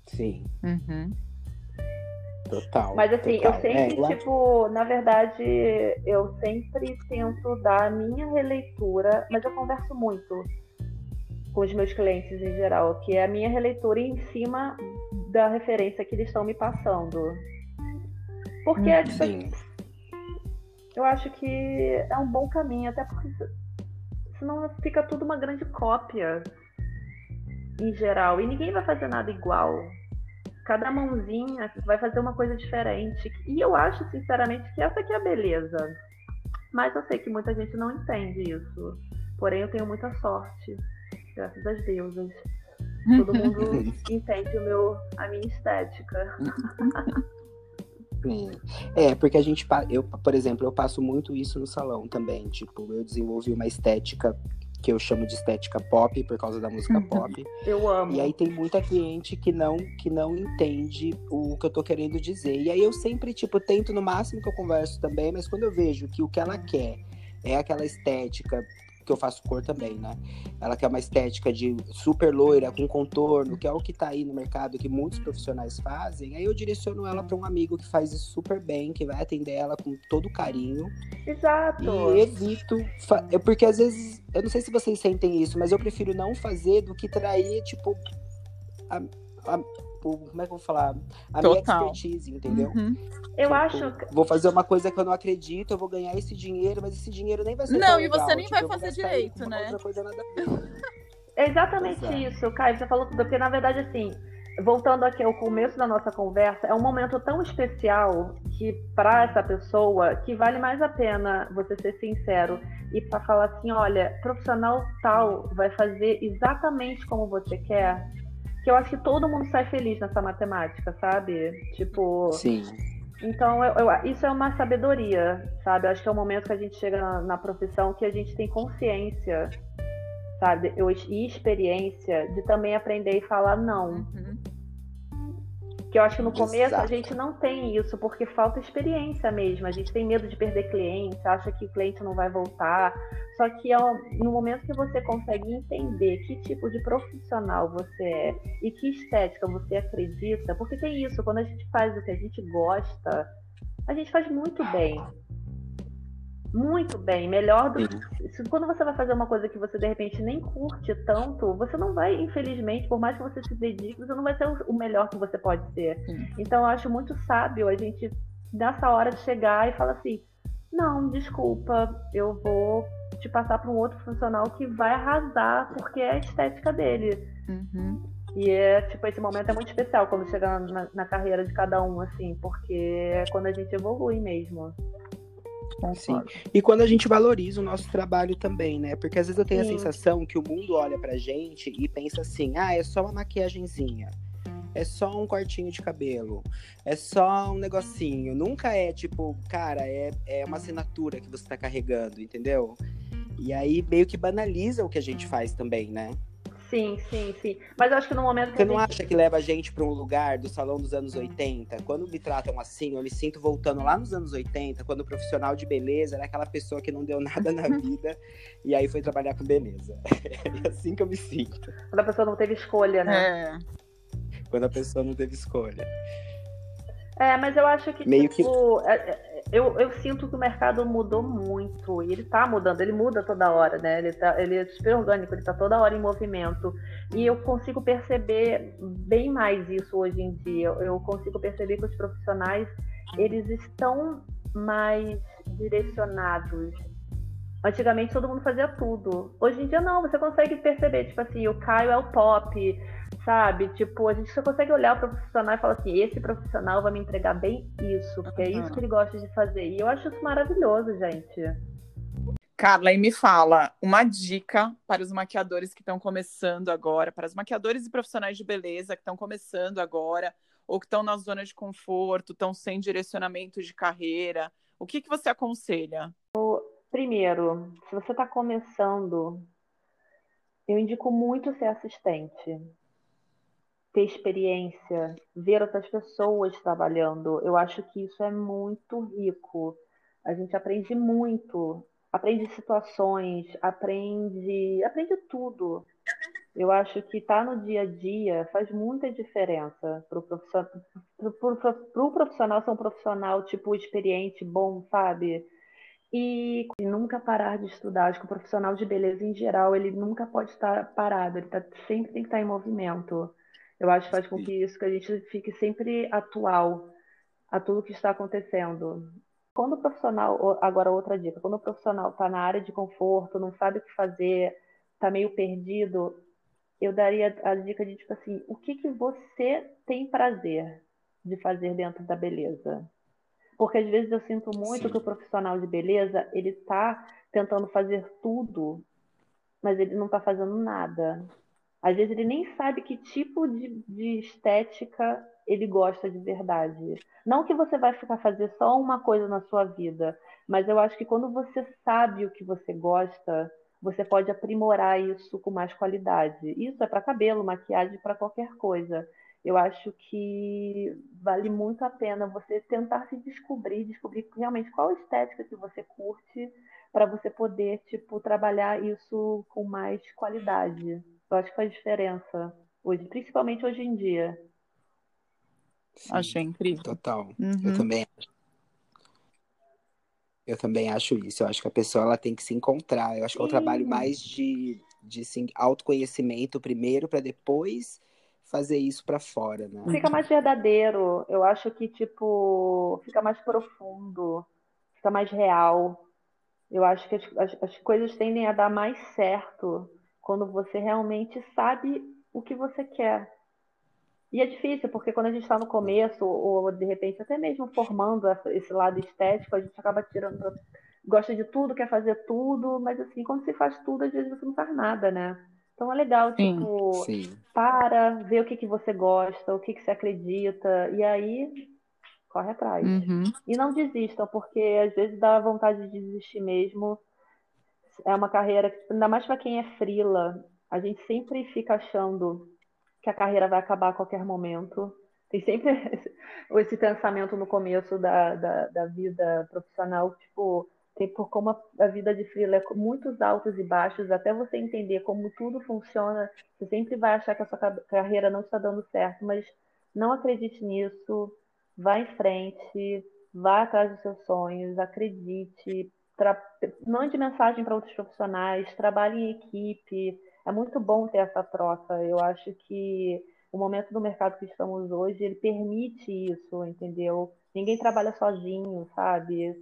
Sim. Uhum. Total. Mas assim, total. eu sempre, é, tipo, na verdade, eu sempre tento dar a minha releitura, mas eu converso muito com os meus clientes em geral, que é a minha releitura em cima da referência que eles estão me passando. Porque é, tipo, Sim. eu acho que é um bom caminho, até porque senão fica tudo uma grande cópia em geral. E ninguém vai fazer nada igual cada mãozinha vai fazer uma coisa diferente. E eu acho, sinceramente, que essa aqui é a beleza. Mas eu sei que muita gente não entende isso. Porém, eu tenho muita sorte, graças às deusas. Todo mundo entende o meu, a minha estética. Sim. É, porque a gente, eu, por exemplo, eu passo muito isso no salão também. Tipo, eu desenvolvi uma estética que eu chamo de estética pop por causa da música pop. Eu amo. E aí tem muita cliente que não que não entende o que eu tô querendo dizer. E aí eu sempre tipo tento no máximo que eu converso também, mas quando eu vejo que o que ela quer é aquela estética que eu faço cor também, né? Ela quer uma estética de super loira, com contorno, que é o que tá aí no mercado, que muitos profissionais fazem. Aí eu direciono ela para um amigo que faz isso super bem, que vai atender ela com todo carinho. Exato. E evito. É porque às vezes, eu não sei se vocês sentem isso, mas eu prefiro não fazer do que trair, tipo. A, a, como é que eu vou falar? A Total. minha expertise, entendeu? Uhum. Eu Tipo, acho. Vou fazer uma coisa que eu não acredito, eu vou ganhar esse dinheiro, mas esse dinheiro nem vai ser Não, tão e legal. você nem tipo, vai fazer direito, né? Outra coisa nada a ver. É exatamente Exato. isso, Caio. Você falou tudo, porque na verdade, assim, voltando aqui ao começo da nossa conversa, é um momento tão especial que, para essa pessoa, que vale mais a pena você ser sincero e para falar assim: olha, profissional tal vai fazer exatamente como você quer. Que eu acho que todo mundo sai feliz nessa matemática, sabe? Tipo. Sim. Então, eu- eu- isso é uma sabedoria, sabe? Eu acho que é o momento que a gente chega na, na profissão que a gente tem consciência, sabe? Eu, e experiência de também aprender e falar não. Uhum. Que eu acho que no começo a Exato. gente não tem isso, porque falta experiência mesmo. A gente tem medo de perder cliente, acha que o cliente não vai voltar. Só que é no momento que você consegue entender que tipo de profissional você é e que estética você acredita, porque tem isso, quando a gente faz o que a gente gosta, a gente faz muito bem. Muito bem, melhor do se- quando você vai fazer uma coisa que você de repente nem curte tanto, você não vai, infelizmente, por mais que você se dedique, você não vai ser o- o melhor que você pode ser. Sim. Então eu acho muito sábio a gente, nessa hora de chegar e falar assim: não, desculpa, eu vou te passar para um outro funcional que vai arrasar, porque é a estética dele. Uhum. E é, tipo, esse momento é muito especial quando chega na, na carreira de cada um, assim, porque é quando a gente evolui mesmo. Concordo. E quando a gente valoriza o nosso trabalho também, né? Porque às vezes eu tenho Sim. a sensação que o mundo olha pra gente e pensa assim: ah, é só uma maquiagenzinha. É só um cortinho de cabelo. É só um negocinho. Nunca é tipo, cara, é, é uma assinatura que você tá carregando, entendeu? E aí meio que banaliza o que a gente faz também, né? Sim, sim, sim. Mas eu acho que no momento que Você a não gente... acha que leva a gente pra um lugar do salão dos anos 80? Quando me tratam assim, eu me sinto voltando lá nos anos 80, quando o profissional de beleza era aquela pessoa que não deu nada na vida e aí foi trabalhar com beleza. É assim que eu me sinto. quando a pessoa não teve escolha, né? É. Quando a pessoa não teve escolha. É, mas eu acho que, Meio tipo, é- é- eu, eu sinto que o mercado mudou muito. E ele tá mudando, ele muda toda hora, né? Ele, tá, ele é super orgânico, ele tá toda hora em movimento. E eu consigo perceber bem mais isso hoje em dia. Eu, eu consigo perceber que os profissionais, eles estão mais direcionados. Antigamente todo mundo fazia tudo. Hoje em dia não, você consegue perceber, tipo assim, o Caio é o pop, sabe? Tipo, a gente só consegue olhar o profissional e falar assim, esse profissional vai me entregar bem isso, porque é isso Uhum. que ele gosta de fazer. E eu acho isso maravilhoso, gente. Carla, e me fala uma dica para os maquiadores que estão começando agora, para os maquiadores e profissionais de beleza que estão começando agora, ou que estão na zona de conforto, estão sem direcionamento de carreira. O que, que você aconselha? Primeiro, se você está começando, eu indico muito ser assistente, ter experiência, ver outras pessoas trabalhando. Eu acho que isso é muito rico. A gente aprende muito aprende situações, aprende, aprende tudo. Eu acho que estar tá no dia a dia faz muita diferença para o profissional, pro, pro, pro profissional ser um profissional tipo experiente, bom, sabe? E nunca parar de estudar. Acho que o profissional de beleza em geral ele nunca pode estar parado, ele tá, sempre tem que estar em movimento. Eu acho que faz com que isso que a gente fique sempre atual a tudo que está acontecendo. Quando o profissional, agora outra dica, quando o profissional está na área de conforto, não sabe o que fazer, está meio perdido, eu daria a dica de tipo assim, o que que você tem prazer de fazer dentro da beleza? Porque às vezes eu sinto muito Sim. que o profissional de beleza, ele está tentando fazer tudo, mas ele não está fazendo nada. Às vezes ele nem sabe que tipo de, de estética ele gosta de verdade. Não que você vai ficar fazer só uma coisa na sua vida, mas eu acho que quando você sabe o que você gosta, você pode aprimorar isso com mais qualidade. Isso é para cabelo, maquiagem, para qualquer coisa. Eu acho que vale muito a pena você tentar se descobrir, descobrir realmente qual estética que você curte, para você poder tipo trabalhar isso com mais qualidade. Eu acho que faz diferença hoje, principalmente hoje em dia. Sim, Achei incrível. Total. Uhum. Eu também eu também acho isso. Eu acho que a pessoa ela tem que se encontrar. Eu acho que é o trabalho mais de, de assim, autoconhecimento primeiro, para depois fazer isso para fora, né? Fica mais verdadeiro. Eu acho que, tipo, fica mais profundo, fica mais real. Eu acho que as, as, as coisas tendem a dar mais certo quando você realmente sabe o que você quer. E é difícil, porque quando a gente está no começo, ou de repente até mesmo formando esse lado estético, a gente acaba tirando. Gosta de tudo, quer fazer tudo, mas assim, quando se faz tudo, às vezes você não faz nada, né? Então é legal, sim, tipo, sim. para, ver o que, que você gosta, o que, que você acredita, e aí corre atrás. Uhum. E não desistam, porque às vezes dá vontade de desistir mesmo. É uma carreira, ainda mais para quem é frila, a gente sempre fica achando que a carreira vai acabar a qualquer momento. Tem sempre esse pensamento no começo da, da, da vida profissional, tipo, tem por como a, vida de freela é muitos altos e baixos, até você entender como tudo funciona, você sempre vai achar que a sua carreira não está dando certo, mas não acredite nisso, vá em frente, vá atrás dos seus sonhos, acredite, mande mensagem para outros profissionais, trabalhe em equipe, é muito bom ter essa troca. Eu acho que o momento do mercado que estamos hoje, ele permite isso, entendeu? Ninguém trabalha sozinho, sabe?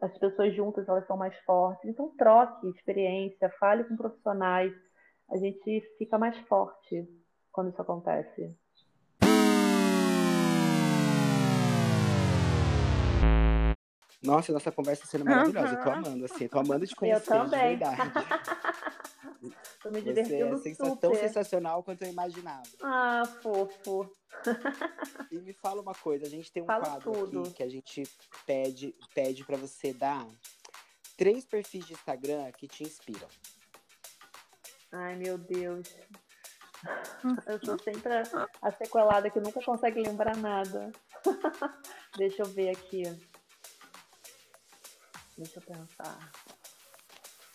As pessoas juntas, elas são mais fortes. Então, troque experiência, fale com profissionais. A gente fica mais forte quando isso acontece. Nossa, nossa conversa está sendo maravilhosa. Eu tô amando, assim. tô amando de conhecer, eu também. de verdade. Tô me divertindo Você é tão sensacional quanto eu imaginava. Ah, fofo. e me fala uma coisa, a gente tem um Fala quadro tudo. aqui que a gente pede, pede para você dar três perfis de Instagram que te inspiram. Ai, meu Deus. Eu sou sempre a, a sequelada que nunca consegue lembrar nada. Deixa eu ver aqui. Deixa eu pensar.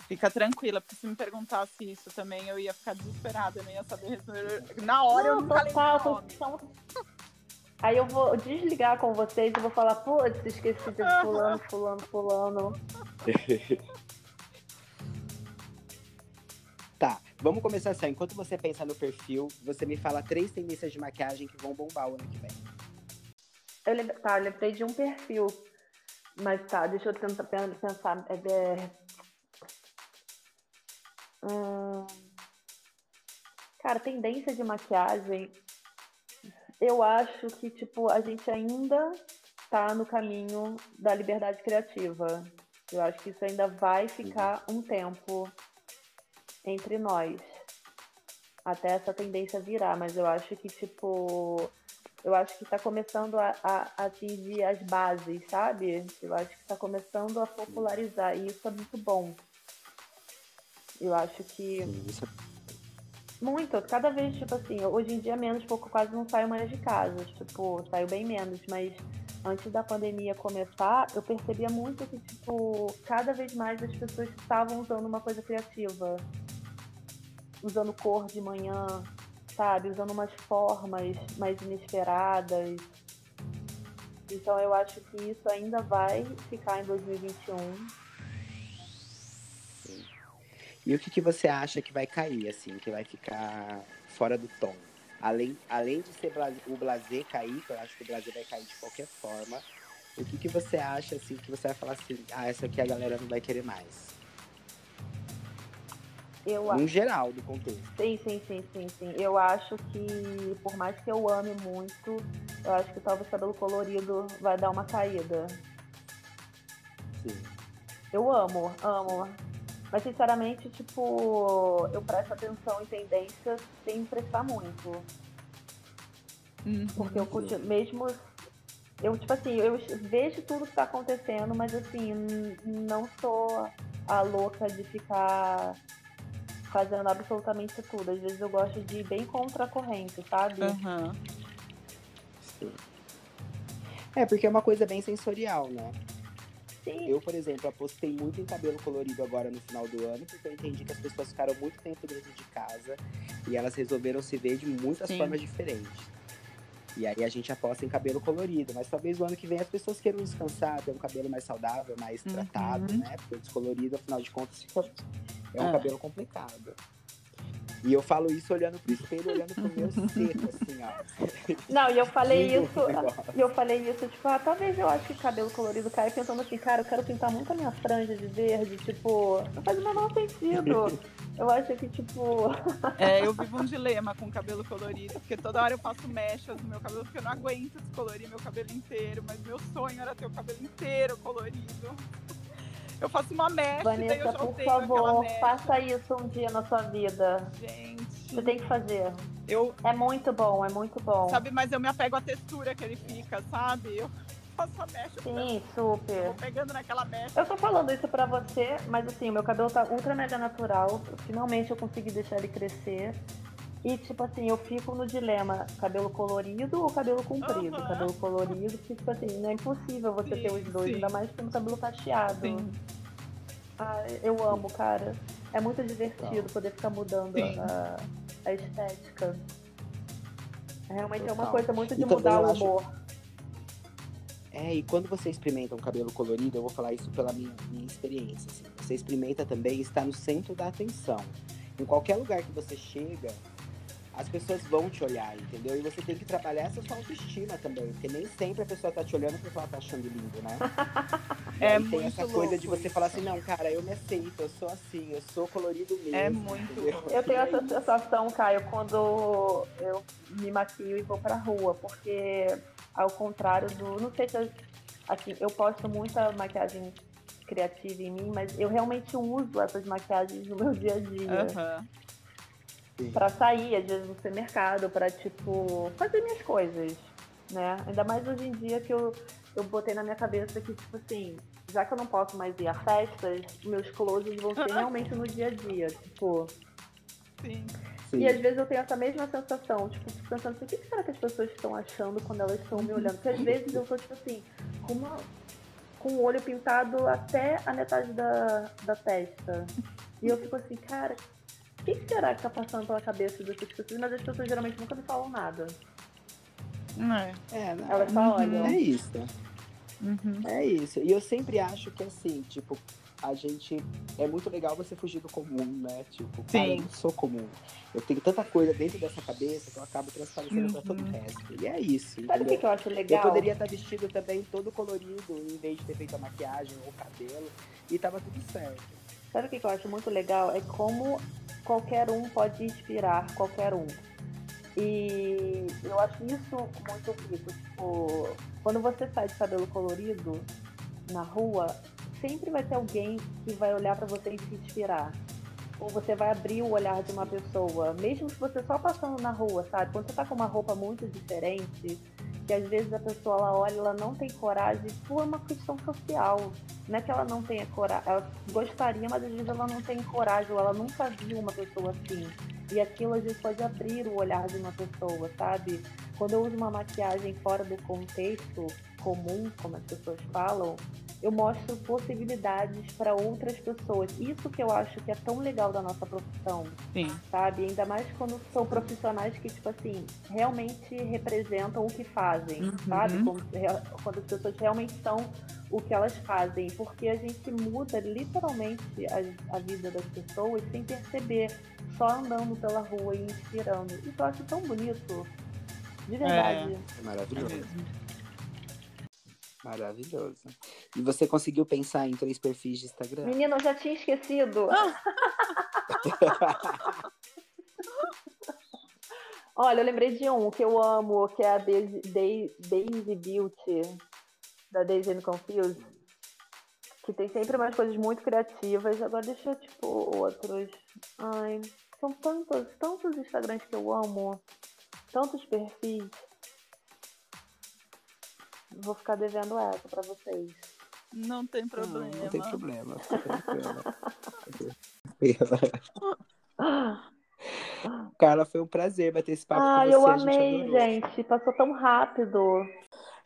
Fica tranquila, porque se me perguntasse isso também, eu ia ficar desesperada, eu não ia saber responder. Na hora não, eu não total, são... Aí eu vou desligar com vocês e vou falar, putz, esqueci de fulano, fulano, fulano. tá, vamos começar assim. Enquanto você pensa no perfil, você me fala três tendências de maquiagem que vão bombar o ano que vem. Eu lembrei, tá, eu lembrei de um perfil. Mas tá, deixa eu tentar pensar. É, é, Hum, cara, tendência de maquiagem, eu acho que, tipo, a gente ainda tá no caminho da liberdade criativa. Eu acho que isso ainda vai ficar um tempo entre nós. Até essa tendência virar, mas eu acho que, tipo, eu acho que está começando a, a, atingir as bases, sabe? Eu acho que está começando a popularizar, e isso é muito bom. Eu acho que. Muito, cada vez, tipo assim, hoje em dia menos, pouco quase não saio mais de casa. Tipo, saio bem menos, mas antes da pandemia começar, eu percebia muito que, tipo, cada vez mais as pessoas estavam usando uma coisa criativa. Usando cor de manhã, sabe? Usando umas formas mais inesperadas. Então eu acho que isso ainda vai ficar em 2021. E o que, que você acha que vai cair, assim, que vai ficar fora do tom? Além, além de ser o blazer cair, que eu acho que o blazer vai cair de qualquer forma, o que, que você acha, assim, que você vai falar assim, ah, essa aqui a galera não vai querer mais? Eu em geral do contexto. Sim, sim, sim, sim, sim. Eu acho que, por mais que eu ame muito, eu acho que talvez o cabelo colorido vai dar uma caída. Sim. Eu amo, amo. Mas sinceramente, tipo, eu presto atenção em tendências sem prestar muito. Uhum. Porque eu curto, mesmo. Eu, tipo assim, eu vejo tudo que tá acontecendo, mas assim, não sou a louca de ficar fazendo absolutamente tudo. Às vezes eu gosto de ir bem contra a corrente, sabe? Uhum. É, porque é uma coisa bem sensorial, né? Sim. Eu, por exemplo, apostei muito em cabelo colorido agora no final do ano, porque eu entendi que as pessoas ficaram muito tempo dentro de casa e elas resolveram se ver de muitas Sim. formas diferentes. E aí a gente aposta em cabelo colorido, mas talvez o ano que vem as pessoas queiram descansar, ter um cabelo mais saudável, mais Uhum. tratado, né? Porque o descolorido, afinal de contas, fica- é um É. cabelo complicado. E eu falo isso olhando pro espelho, olhando pro meu seco, assim, ó. Não, e eu falei Lindo isso. E eu falei isso, tipo, ah, talvez eu acho que cabelo colorido cai pensando assim, cara, eu quero pintar muito a minha franja de verde, tipo, não faz o menor sentido. Eu acho que, tipo, É, eu vivo um dilema com cabelo colorido, porque toda hora eu faço mechas no meu cabelo, porque eu não aguento descolorir meu cabelo inteiro, mas meu sonho era ter o cabelo inteiro colorido. Eu faço uma eu Vanessa, por favor, faça isso um dia na sua vida. Gente, Você tem que fazer. eu, É muito bom, é muito bom. sabe, mas eu me apego à textura que ele fica, sabe? Eu faço a mecha, Sim, eu super. vou pegando naquela mecha. Eu tô falando isso pra você, mas assim, o meu cabelo tá ultra mega natural. Finalmente eu consegui deixar ele crescer. E tipo assim, eu fico no dilema, cabelo colorido ou cabelo comprido? Aham. Cabelo colorido, porque tipo assim, não é impossível você ter Sim, os dois, sim. ainda mais tendo cabelo cacheado. Sim. Ah, eu amo, cara. É muito divertido poder ficar mudando a, a estética. Realmente é uma Total. coisa muito de E mudar o acho- humor. É, e quando você experimenta um cabelo colorido, eu vou falar isso pela minha, minha experiência. assim, você experimenta também estar no centro da atenção. Em qualquer lugar que você chega, as pessoas vão te olhar, entendeu? E você tem que trabalhar essa sua autoestima também, porque nem sempre a pessoa tá te olhando porque ela tá achando lindo, né? E É aí tem muito essa coisa de você falar assim, não, cara, eu me aceito, eu sou assim, eu sou colorido mesmo. É muito entendeu? louco. Eu tenho essa isso. sensação, Caio, quando eu me maquio e vou pra rua, porque ao contrário do. Não sei se eu, assim, eu posto muita maquiagem criativa em mim, mas eu realmente uso essas maquiagens no meu dia a dia. Aham. Pra sair, às vezes, no supermercado, pra, tipo, fazer minhas coisas, né? Ainda mais hoje em dia que eu, eu botei na minha cabeça que, tipo assim, já que eu não posso mais ir a festas, meus closes vão ser realmente no dia a dia. Tipo, Sim. Sim. e às vezes eu tenho essa mesma sensação, tipo, fico pensando assim, o que será que as pessoas estão achando quando elas estão me olhando? Porque às vezes eu tô, tipo assim, com, uma, com o olho pintado até a metade da, da testa. E eu fico assim, cara, o que será que tá passando pela cabeça dessas pessoas? Mas as pessoas geralmente nunca me falam nada. É. É, né? Elas só olham. É isso. Uhum. É isso. E eu sempre acho que assim, tipo, a gente. É muito legal você fugir do comum, né? Tipo, cara, eu não sou comum. Eu tenho tanta coisa dentro dessa cabeça que eu acabo transparecendo pra todo o Uhum. resto. E é isso. Sabe o que, entendeu? eu acho Eu legal? poderia estar vestido também todo colorido, em vez de ter feito a maquiagem ou o cabelo, e tava tudo certo. Sabe o que eu acho muito legal? É como qualquer um pode inspirar qualquer um. E eu acho isso muito rico. Tipo, quando você sai de cabelo colorido na rua, sempre vai ter alguém que vai olhar para você e se inspirar. Ou você vai abrir o olhar de uma pessoa, mesmo se você só passando na rua, sabe? Quando você tá com uma roupa muito diferente, que às vezes a pessoa ela olha, ela não tem coragem, por uma questão social. Não é que ela não tenha coragem, ela gostaria, mas às vezes ela não tem coragem, ou ela nunca viu uma pessoa assim. E aquilo às vezes pode abrir o olhar de uma pessoa, sabe? Quando eu uso uma maquiagem fora do contexto comum, como as pessoas falam, eu mostro possibilidades para outras pessoas. Isso que eu acho que é tão legal da nossa profissão. Sim. Sabe? Ainda mais quando são profissionais que, tipo assim, realmente representam o que fazem, uhum. sabe? Quando, quando, as pessoas realmente são o que elas fazem. Porque a gente muda literalmente a, a vida das pessoas sem perceber, só andando pela rua e inspirando. Isso eu acho tão bonito. De verdade. É, é maravilhoso. É Maravilhoso. E você conseguiu pensar em três perfis de Instagram? Menina, eu já tinha esquecido. Olha, eu lembrei de um que eu amo, que é a Daisy, Daisy Beauty, da Daisy and Confused. Que tem sempre umas coisas muito criativas. Agora deixa eu, tipo, outros. Ai, são tantos, tantos Instagrams que eu amo. Tantos perfis. Vou ficar devendo essa para vocês. Não tem problema. Não, não tem problema. Carla, foi um prazer bater esse papo Ai, com você. eu amei, gente, gente. Passou tão rápido.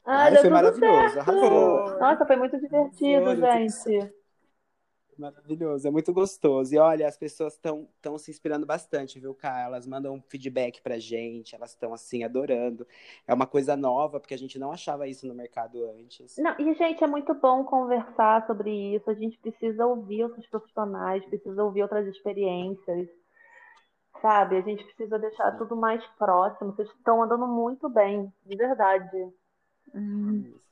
Ai, Ai foi maravilhoso. Arrasou. Nossa, foi muito divertido, gente. Maravilhoso, é muito gostoso. E olha, as pessoas estão tão se inspirando bastante, viu, Cá? Elas mandam feedback pra gente, elas estão assim, adorando. É uma coisa nova, porque a gente não achava isso no mercado antes. Não, e, gente, é muito bom conversar sobre isso. A gente precisa ouvir outros profissionais, precisa ouvir outras experiências. Sabe? A gente precisa deixar tudo mais próximo. Vocês estão andando muito bem, de verdade. Hum. É,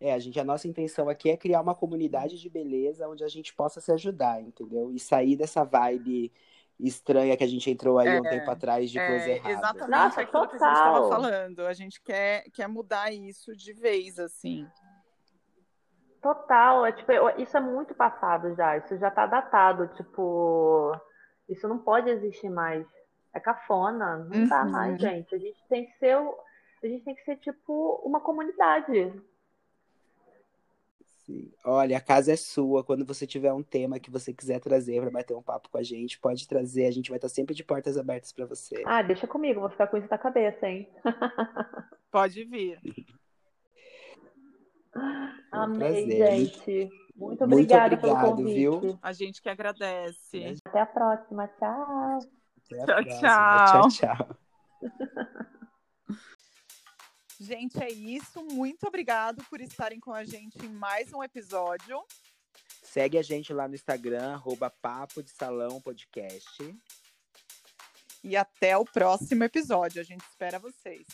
a gente, a nossa intenção aqui é criar uma comunidade de beleza onde a gente possa se ajudar, entendeu? E sair dessa vibe estranha que a gente entrou aí é, um tempo atrás de é, coisa errada. Exatamente Nossa, aquilo total. que a gente estava falando. A gente quer, quer mudar isso de vez, assim. Total, é, tipo, isso é muito passado já, isso já tá datado, tipo, isso não pode existir mais. É cafona, não uhum. dá mais, gente. A gente tem que ser, a gente tem que ser tipo uma comunidade. Sim. Olha, a casa é sua. Quando você tiver um tema que você quiser trazer para bater um papo com a gente, pode trazer. A gente vai estar sempre de portas abertas para você. Ah, deixa comigo, vou ficar com isso na cabeça, hein? Pode vir. Amei, gente. Muito obrigada Muito obrigado, pelo convite. Viu? A gente que agradece. Até a próxima. Tchau. Até a tchau, próxima. tchau. Tchau, tchau. Gente, é isso. Muito obrigado por estarem com a gente em mais um episódio. Segue a gente lá no Instagram, arroba Papo de Salão Podcast. E até o próximo episódio. A gente espera vocês.